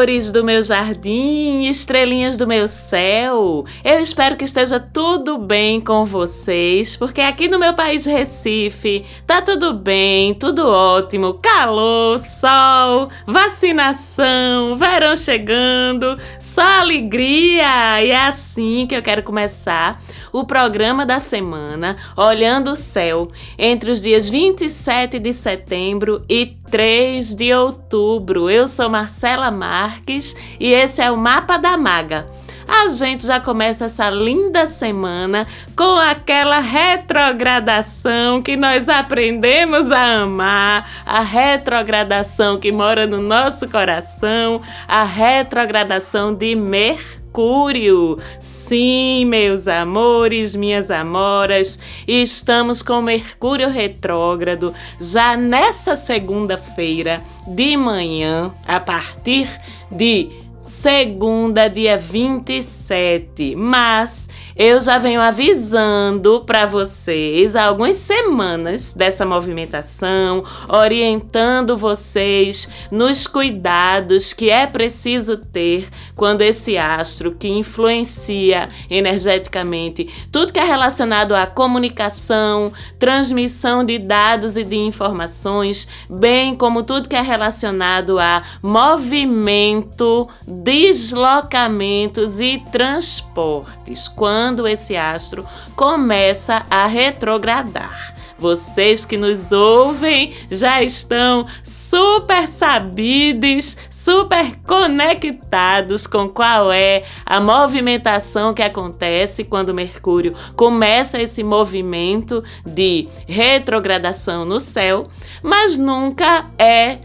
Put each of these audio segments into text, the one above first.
Flores do meu jardim, estrelinhas do meu céu. Eu espero que esteja tudo bem com vocês, porque aqui no meu país Recife tá tudo bem, tudo ótimo. Calor, sol, vacinação, verão chegando, só alegria. E é assim que eu quero começar o programa da semana, olhando o céu, entre os dias 27 de setembro e 3 de outubro. Eu sou Marcela Marques e esse é o Mapa da Maga. A gente já começa essa linda semana com aquela retrogradação que nós aprendemos a amar, a retrogradação que mora no nosso coração, a retrogradação de Mercúrio. Mercúrio. Sim, meus amores, minhas amoras, estamos com Mercúrio retrógrado já nessa segunda-feira de manhã, a partir de segunda, dia 27. Mas eu já venho avisando para vocês há algumas semanas dessa movimentação, orientando vocês nos cuidados que é preciso ter quando esse astro que influencia energeticamente tudo que é relacionado à comunicação, transmissão de dados e de informações, bem como tudo que é relacionado a movimento deslocamentos e transportes. Quando esse astro começa a retrogradar. Vocês que nos ouvem já estão super sabidos, super conectados com qual é a movimentação que acontece quando Mercúrio começa esse movimento de retrogradação no céu, mas nunca é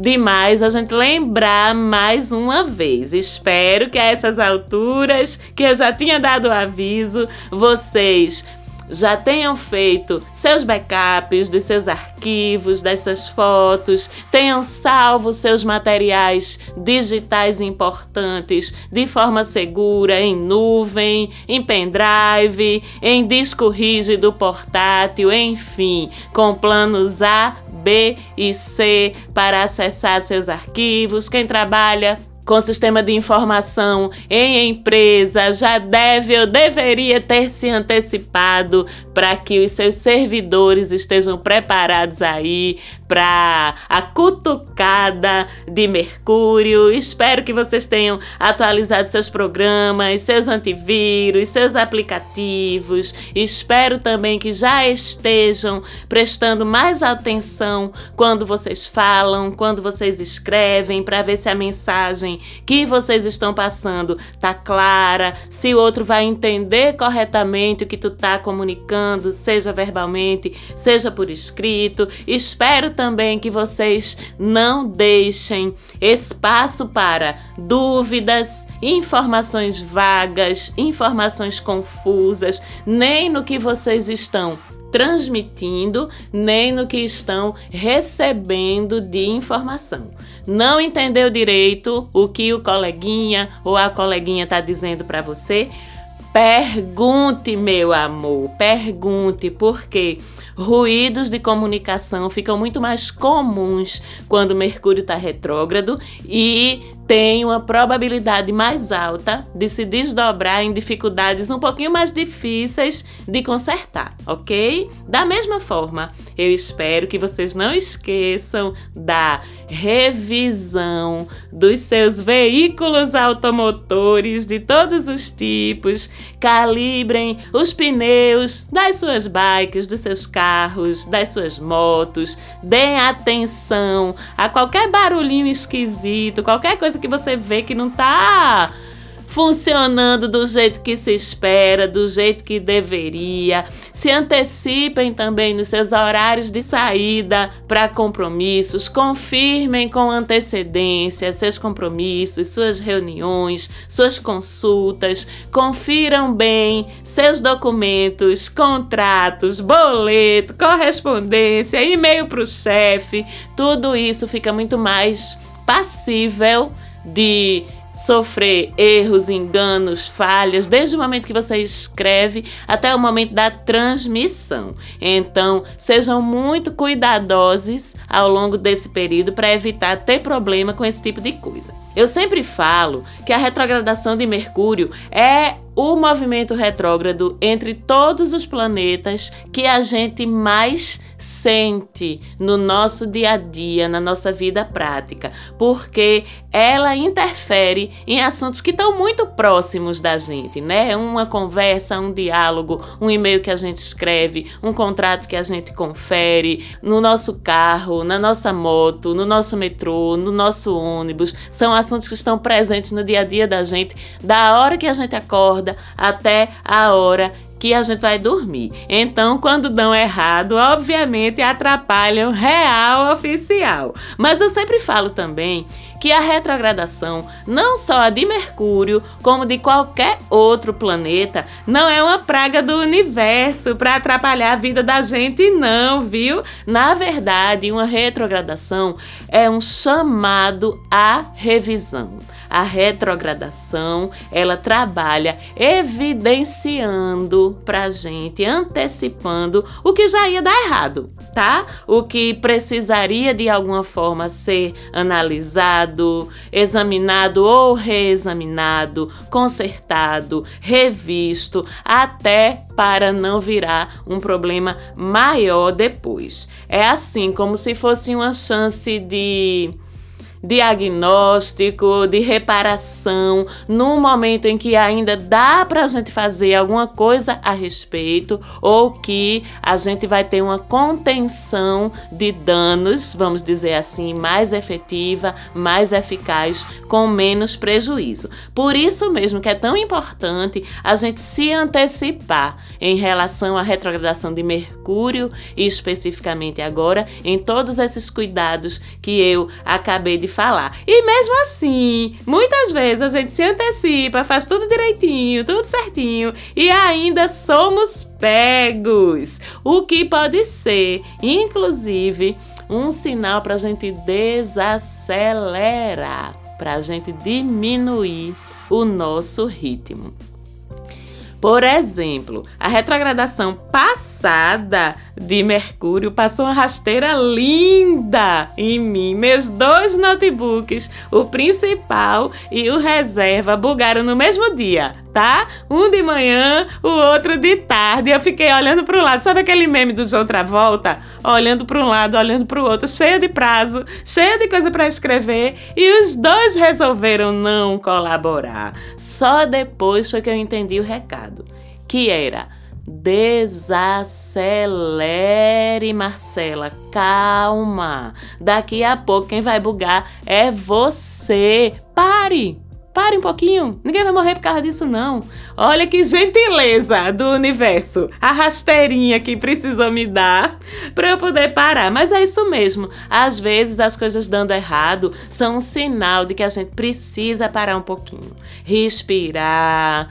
demais a gente lembrar mais uma vez. Espero que a essas alturas, que eu já tinha dado o aviso, vocês já tenham feito seus backups dos seus arquivos, das suas fotos, tenham salvo seus materiais digitais importantes de forma segura em nuvem, em pendrive, em disco rígido portátil, enfim, com planos A, B e C para acessar seus arquivos. Quem trabalha com sistema de informação em empresa já deve ou deveria ter se antecipado para que os seus servidores estejam preparados aí para a cutucada de Mercúrio. Espero que vocês tenham atualizado seus programas, seus antivírus, seus aplicativos. Espero também que já estejam prestando mais atenção quando vocês falam, quando vocês escrevem, para ver se a mensagem que vocês estão passando tá clara, se o outro vai entender corretamente o que tu tá comunicando, seja verbalmente, seja por escrito. Espero também que vocês não deixem espaço para dúvidas, informações vagas, informações confusas, nem no que vocês estão transmitindo, nem no que estão recebendo de informação. Não entendeu direito o que o coleguinha ou a coleguinha está dizendo para você? Pergunte, meu amor, pergunte, porque ruídos de comunicação ficam muito mais comuns quando Mercúrio está retrógrado e tem uma probabilidade mais alta de se desdobrar em dificuldades um pouquinho mais difíceis de consertar, ok? Da mesma forma, eu espero que vocês não esqueçam da revisão dos seus veículos automotores de todos os tipos, calibrem os pneus das suas bikes, dos seus carros, das suas motos, deem atenção a qualquer barulhinho esquisito, qualquer coisa que você vê que não tá funcionando do jeito que se espera, do jeito que deveria. Se antecipem também nos seus horários de saída para compromissos, confirmem com antecedência seus compromissos, suas reuniões, suas consultas, confiram bem seus documentos, contratos, boleto, correspondência, e-mail para o chefe. Tudo isso fica muito mais passível de sofrer erros, enganos, falhas, desde o momento que você escreve até o momento da transmissão. Então, sejam muito cuidadosos ao longo desse período para evitar ter problema com esse tipo de coisa. Eu sempre falo que a retrogradação de Mercúrio é o movimento retrógrado entre todos os planetas que a gente mais sente no nosso dia a dia, na nossa vida prática, porque ela interfere em assuntos que estão muito próximos da gente, né? Uma conversa, um diálogo, um e-mail que a gente escreve, um contrato que a gente confere, no nosso carro, na nossa moto, no nosso metrô, no nosso ônibus. São assuntos que estão presentes no dia a dia da gente, da hora que a gente acorda até a hora que a gente vai dormir. Então, quando dão errado, obviamente atrapalham real oficial. Mas eu sempre falo também que a retrogradação, não só de Mercúrio, como de qualquer outro planeta, não é uma praga do universo para atrapalhar a vida da gente, não, viu? Na verdade, uma retrogradação é um chamado à revisão. A retrogradação, ela trabalha evidenciando pra gente, antecipando o que já ia dar errado, tá? O que precisaria de alguma forma ser analisado, examinado ou reexaminado, consertado, revisto, até para não virar um problema maior depois. É assim como se fosse uma chance de diagnóstico, de reparação, num momento em que ainda dá para a gente fazer alguma coisa a respeito ou que a gente vai ter uma contenção de danos, vamos dizer assim, mais efetiva, mais eficaz, com menos prejuízo. Por isso mesmo que é tão importante a gente se antecipar em relação à retrogradação de Mercúrio e especificamente agora em todos esses cuidados que eu acabei de falar. E mesmo assim, muitas vezes a gente se antecipa, faz tudo direitinho, tudo certinho e ainda somos pegos. O que pode ser, inclusive, um sinal para a gente desacelerar, para a gente diminuir o nosso ritmo. Por exemplo, a retrogradação passada de Mercúrio passou uma rasteira linda em mim. Meus dois notebooks, o principal e o reserva, bugaram no mesmo dia, tá? Um de manhã, o outro de tarde. Eu fiquei olhando para o lado. Sabe aquele meme do João Travolta? Olhando para um lado, olhando para o outro, cheia de prazo, cheia de coisa para escrever. E os dois resolveram não colaborar. Só depois foi que eu entendi o recado, que era Desacelere, Marcela. Calma. Daqui a pouco quem vai bugar é você. Pare. Pare um pouquinho. Ninguém vai morrer por causa disso, não. Olha que gentileza do universo. A rasteirinha que precisou me dar para eu poder parar. Mas é isso mesmo. Às vezes as coisas dando errado são um sinal de que a gente precisa parar um pouquinho. Respirar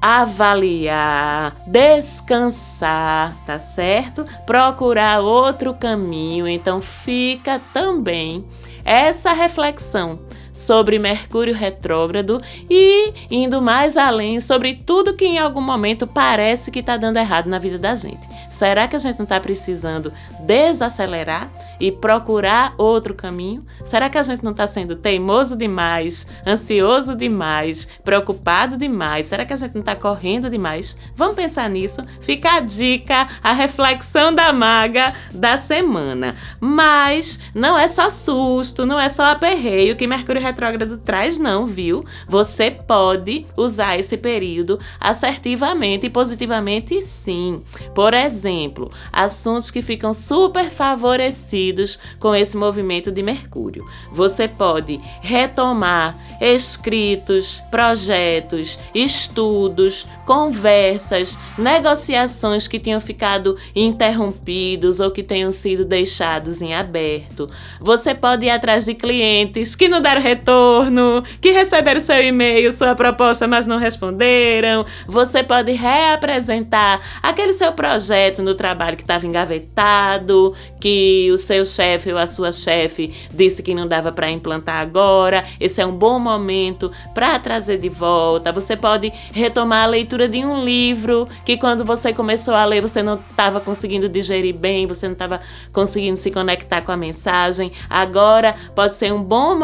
avaliar, descansar, tá certo? Procurar outro caminho. Então fica também essa reflexão sobre Mercúrio retrógrado e indo mais além sobre tudo que em algum momento parece que está dando errado na vida da gente. Será que a gente não está precisando desacelerar e procurar outro caminho? Será que a gente não está sendo teimoso demais, ansioso demais, preocupado demais? Será que a gente não está correndo demais? Vamos pensar nisso. Fica a dica, a reflexão da maga da semana. Mas não é só susto, não é só aperreio que Mercúrio retrógrado traz, não, viu? Você pode usar esse período assertivamente e positivamente, sim. Por exemplo, assuntos que ficam super favorecidos com esse movimento de Mercúrio. Você pode retomar escritos, projetos, estudos, conversas, negociações que tinham ficado interrompidos ou que tenham sido deixados em aberto. Você pode ir atrás de clientes que não deram retorno, que receberam seu e-mail, sua proposta, mas não responderam. Você pode reapresentar aquele seu projeto no trabalho que estava engavetado, que o seu chefe ou a sua chefe disse que não dava para implantar agora. Esse é um bom momento para trazer de volta. Você pode retomar a leitura de um livro que quando você começou a ler você não estava conseguindo digerir bem, você não estava conseguindo se conectar com a mensagem. Agora pode ser um bom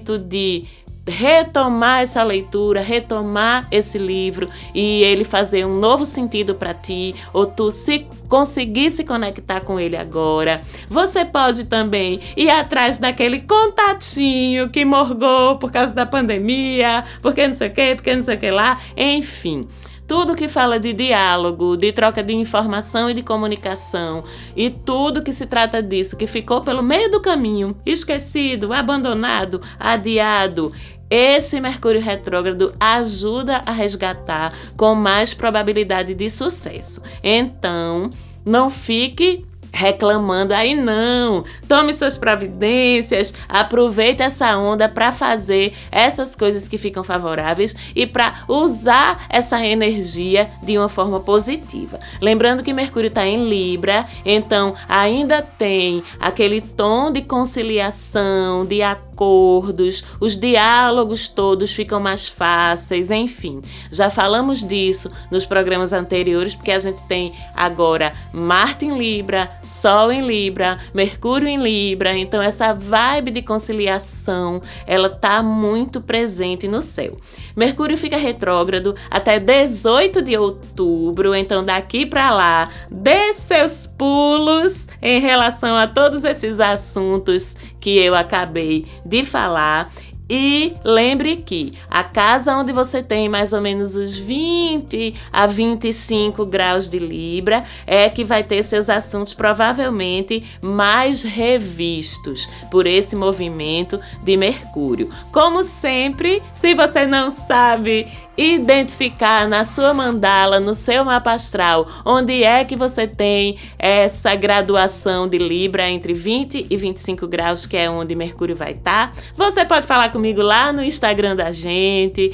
momento de retomar essa leitura, retomar esse livro e ele fazer um novo sentido para ti, ou tu se conseguir se conectar com ele agora. Você pode também ir atrás daquele contatinho que morgou por causa da pandemia, porque não sei o que, porque não sei o que lá, enfim. Tudo que fala de diálogo, de troca de informação e de comunicação, e tudo que se trata disso, que ficou pelo meio do caminho, esquecido, abandonado, adiado, esse Mercúrio retrógrado ajuda a resgatar com mais probabilidade de sucesso. Então, não fique reclamando aí não. Tome suas providências, aproveite essa onda para fazer essas coisas que ficam favoráveis e para usar essa energia de uma forma positiva. Lembrando que Mercúrio está em Libra, então ainda tem aquele tom de conciliação, de acordos, os diálogos todos ficam mais fáceis, enfim. Já falamos disso nos programas anteriores, porque a gente tem agora Marte em Libra, Sol em Libra, Mercúrio em Libra, então essa vibe de conciliação, ela tá muito presente no céu. Mercúrio fica retrógrado até 18 de outubro, então daqui para lá, dê seus pulos em relação a todos esses assuntos que eu acabei de falar e lembre que a casa onde você tem mais ou menos os 20 a 25 graus de Libra é que vai ter seus assuntos provavelmente mais revistos por esse movimento de Mercúrio. Como sempre, se você não sabe identificar na sua mandala, no seu mapa astral, onde é que você tem essa graduação de Libra entre 20 e 25 graus, que é onde Mercúrio vai estar. Tá. Você pode falar comigo lá no Instagram da gente,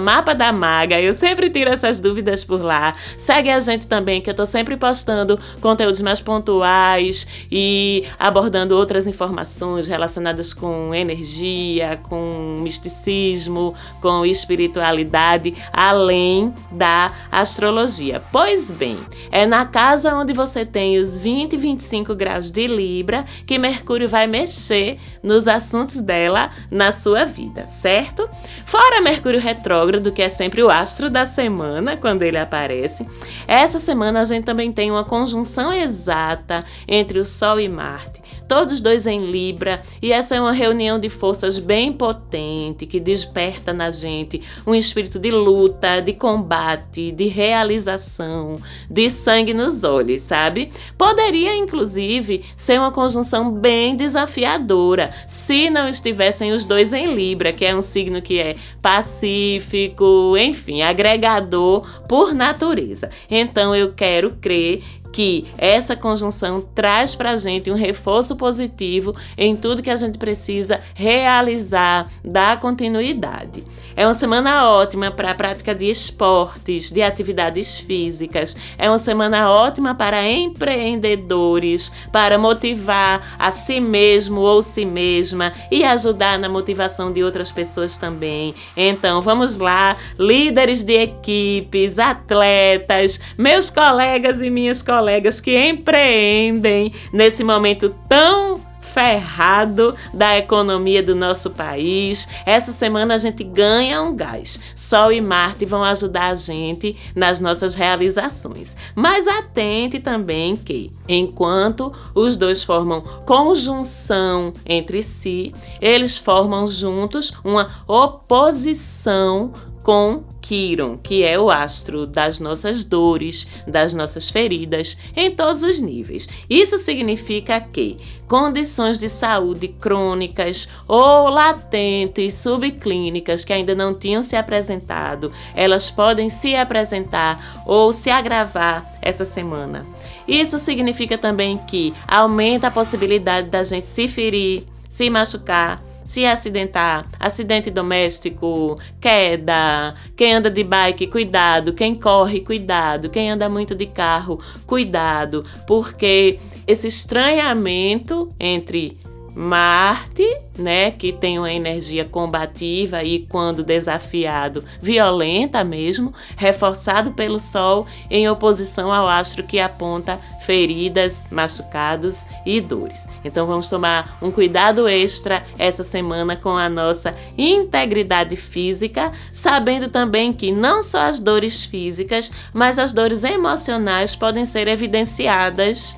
Mapa da Maga. Eu sempre tiro essas dúvidas por lá. Segue a gente também, que eu tô sempre postando conteúdos mais pontuais e abordando outras informações relacionadas com energia, com misticismo, com espiritualidade além da astrologia. Pois bem, é na casa onde você tem os 20 e 25 graus de Libra que Mercúrio vai mexer nos assuntos dela na sua vida, certo? Fora Mercúrio retrógrado, que é sempre o astro da semana quando ele aparece, essa semana a gente também tem uma conjunção exata entre o Sol e Marte todos dois em Libra, e essa é uma reunião de forças bem potente que desperta na gente um espírito de luta, de combate, de realização, de sangue nos olhos, sabe? Poderia inclusive ser uma conjunção bem desafiadora se não estivessem os dois em Libra, que é um signo que é pacífico, enfim, agregador por natureza. Então eu quero crer que essa conjunção traz para a gente um reforço positivo em tudo que a gente precisa realizar, dar continuidade. É uma semana ótima para a prática de esportes, de atividades físicas. É uma semana ótima para empreendedores, para motivar a si mesmo ou si mesma e ajudar na motivação de outras pessoas também. Então, vamos lá, líderes de equipes, atletas, meus colegas e minhas colegas que empreendem nesse momento tão ferrado da economia do nosso país. Essa semana a gente ganha um gás. Sol e Marte vão ajudar a gente nas nossas realizações. Mas atente também que, enquanto os dois formam conjunção entre si, eles formam juntos uma oposição com Quiron, que é o astro das nossas dores, das nossas feridas, em todos os níveis. Isso significa que condições de saúde crônicas ou latentes, subclínicas que ainda não tinham se apresentado, elas podem se apresentar ou se agravar essa semana. Isso significa também que aumenta a possibilidade da gente se ferir, se machucar, se acidentar, acidente doméstico, queda, quem anda de bike, cuidado, quem corre, cuidado, quem anda muito de carro, cuidado, porque esse estranhamento entre Marte, né, que tem uma energia combativa e quando desafiado, violenta mesmo, reforçado pelo Sol em oposição ao astro que aponta feridas, machucados e dores. Então vamos tomar um cuidado extra essa semana com a nossa integridade física, sabendo também que não só as dores físicas, mas as dores emocionais podem ser evidenciadas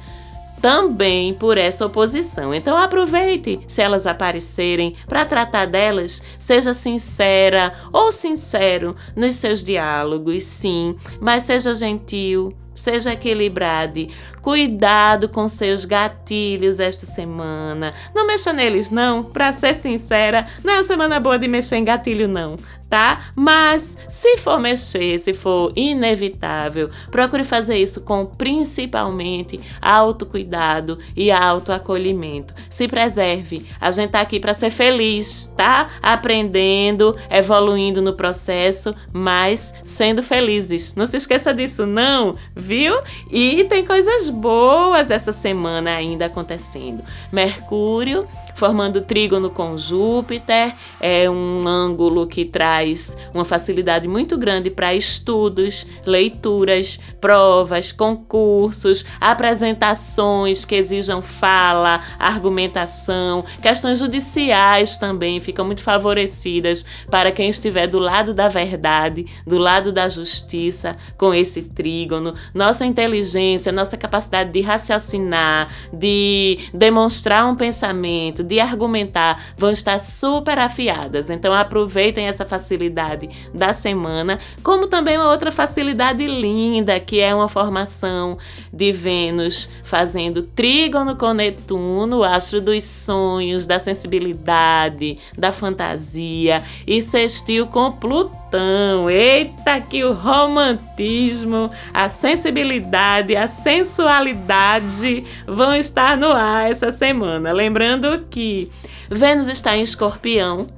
também por essa oposição. Então aproveite se elas aparecerem para tratar delas, seja sincera ou sincero nos seus diálogos, sim, mas seja gentil, seja equilibrado. Cuidado com seus gatilhos esta semana. Não mexa neles, não. Para ser sincera, não é uma semana boa de mexer em gatilho, não tá? Mas se for mexer, se for inevitável, procure fazer isso com principalmente autocuidado e autoacolhimento. Se preserve. A gente tá aqui para ser feliz, tá? Aprendendo, evoluindo no processo, mas sendo felizes. Não se esqueça disso, não, viu? E tem coisas boas essa semana ainda acontecendo. Mercúrio formando trígono com Júpiter, é um ângulo que traz uma facilidade muito grande para estudos, leituras, provas, concursos, apresentações que exijam fala, argumentação, questões judiciais também ficam muito favorecidas para quem estiver do lado da verdade, do lado da justiça, com esse trígono. Nossa inteligência, nossa capacidade de raciocinar, de demonstrar um pensamento, de argumentar vão estar super afiadas. Então aproveitem essa facilidade da semana, como também uma outra facilidade linda, que é uma formação de Vênus fazendo trígono com Netuno, o astro dos sonhos, da sensibilidade, da fantasia, e sextil com Plutão. Eita, que o romantismo, a sensibilidade, a sensualidade vão estar no ar essa semana. Lembrando que Vênus está em escorpião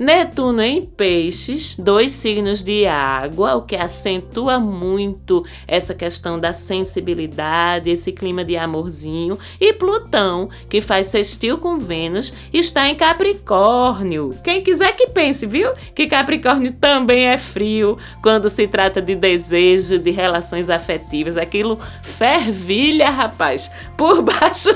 Netuno em Peixes, dois signos de água, o que acentua muito essa questão da sensibilidade, esse clima de amorzinho. E Plutão, que faz sextil com Vênus, está em Capricórnio. Quem quiser que pense, viu? Que Capricórnio também é frio quando se trata de desejo, de relações afetivas. Aquilo fervilha, rapaz, por baixo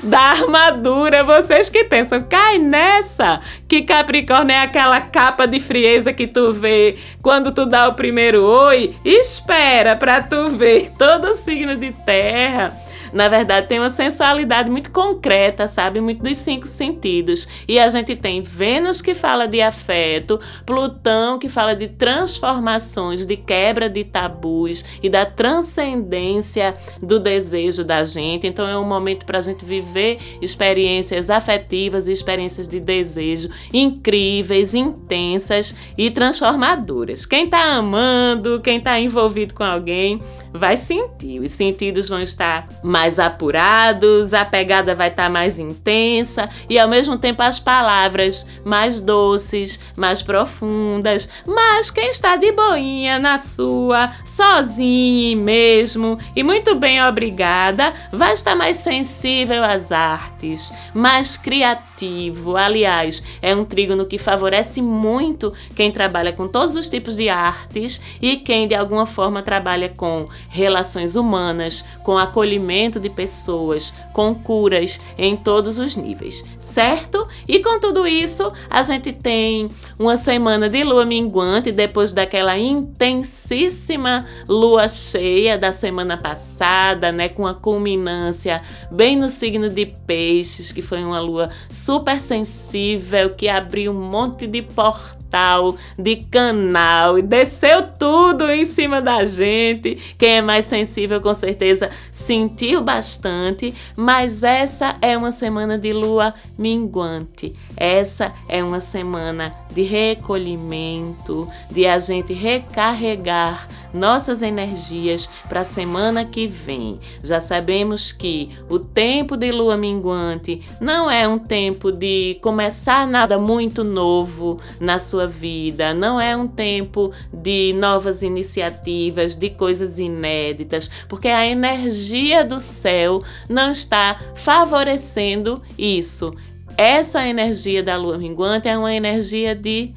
da armadura. Vocês que pensam, cai nessa que Capricórnio Capricórnio é aquela capa de frieza que tu vê quando tu dá o primeiro oi. Espera para tu ver todo o signo de terra na verdade, tem uma sensualidade muito concreta, sabe? Muito dos cinco sentidos. E a gente tem Vênus que fala de afeto, Plutão que fala de transformações, de quebra de tabus e da transcendência do desejo da gente. Então é um momento para a gente viver experiências afetivas e experiências de desejo incríveis, intensas e transformadoras. Quem está amando, quem está envolvido com alguém, vai sentir. Os sentidos vão estar mais apurados, a pegada vai estar mais intensa e ao mesmo tempo as palavras mais doces, mais profundas. Mas quem está de boinha na sua, sozinho mesmo e muito bem obrigada, vai estar mais sensível às artes, mais criativo. Aliás, é um trígono que favorece muito quem trabalha com todos os tipos de artes e quem de alguma forma trabalha com relações humanas, com acolhimento de pessoas, com curas em todos os níveis, certo? E com tudo isso, a gente tem uma semana de lua minguante depois daquela intensíssima lua cheia da semana passada, né, com a culminância bem no signo de Peixes, que foi uma lua super sensível que abriu um monte de portas pedestal de canal e desceu tudo em cima da gente. Quem é mais sensível, com certeza, sentiu bastante, mas essa é uma semana de lua minguante. Essa é uma semana de recolhimento, de a gente recarregar nossas energias para a semana que vem. Já sabemos que o tempo de lua minguante não é um tempo de começar nada muito novo na sua vida, não é um tempo de novas iniciativas, de coisas inéditas, porque a energia do céu não está favorecendo isso. Essa energia da lua minguante é uma energia de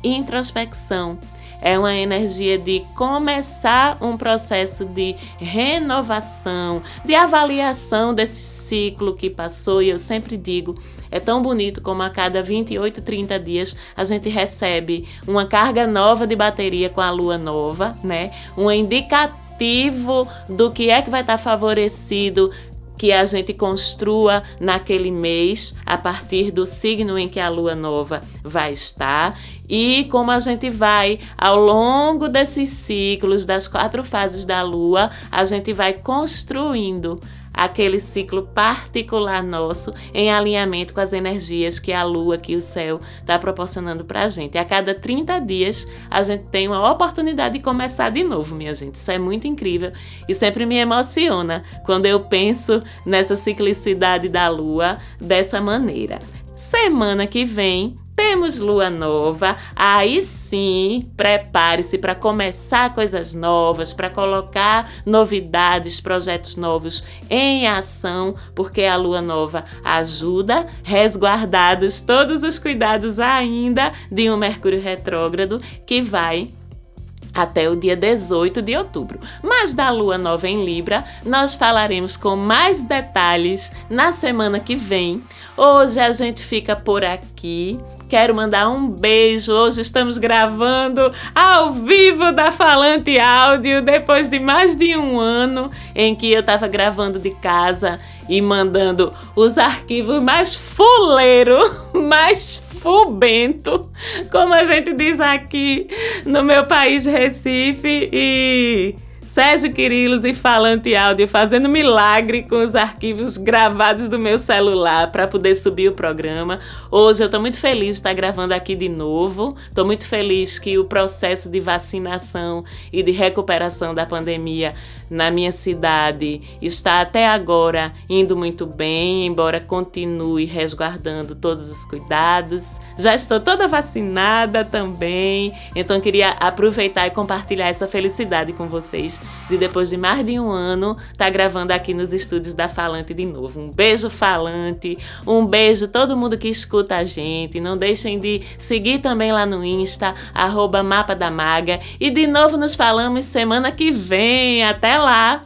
introspecção, é uma energia de começar um processo de renovação, de avaliação desse ciclo que passou. E eu sempre digo, é tão bonito como a cada 28, 30 dias a gente recebe uma carga nova de bateria com a lua nova, né? Um indicativo do que é que vai estar favorecido que a gente construa naquele mês a partir do signo em que a lua nova vai estar e como a gente vai ao longo desses ciclos das quatro fases da lua, a gente vai construindo aquele ciclo particular nosso em alinhamento com as energias que a lua, que o céu está proporcionando para a gente. E a cada 30 dias a gente tem uma oportunidade de começar de novo, minha gente. Isso é muito incrível e sempre me emociona quando eu penso nessa ciclicidade da lua dessa maneira. Semana que vem temos lua nova. Aí sim, prepare-se para começar coisas novas, para colocar novidades, projetos novos em ação, porque a lua nova ajuda, resguardados todos os cuidados ainda de um Mercúrio retrógrado que vai até o dia 18 de outubro. Mas da lua nova em Libra, nós falaremos com mais detalhes na semana que vem. Hoje a gente fica por aqui. Quero mandar um beijo. Hoje estamos gravando ao vivo da Falante Áudio, depois de mais de um ano em que eu estava gravando de casa e mandando os arquivos mais fuleiro, mais fubento, como a gente diz aqui no meu país Recife e Sérgio Quirilos e Falante Áudio fazendo milagre com os arquivos gravados do meu celular para poder subir o programa. Hoje eu estou muito feliz de estar gravando aqui de novo. Estou muito feliz que o processo de vacinação e de recuperação da pandemia na minha cidade está até agora indo muito bem, embora continue resguardando todos os cuidados. Já estou toda vacinada também, então queria aproveitar e compartilhar essa felicidade com vocês de depois de mais de um ano estar tá gravando aqui nos estúdios da Falante de novo. Um beijo Falante, um beijo todo mundo que escuta a gente. Não deixem de seguir também lá no Insta, Mapa da Maga. E de novo nos falamos semana que vem. Até lá!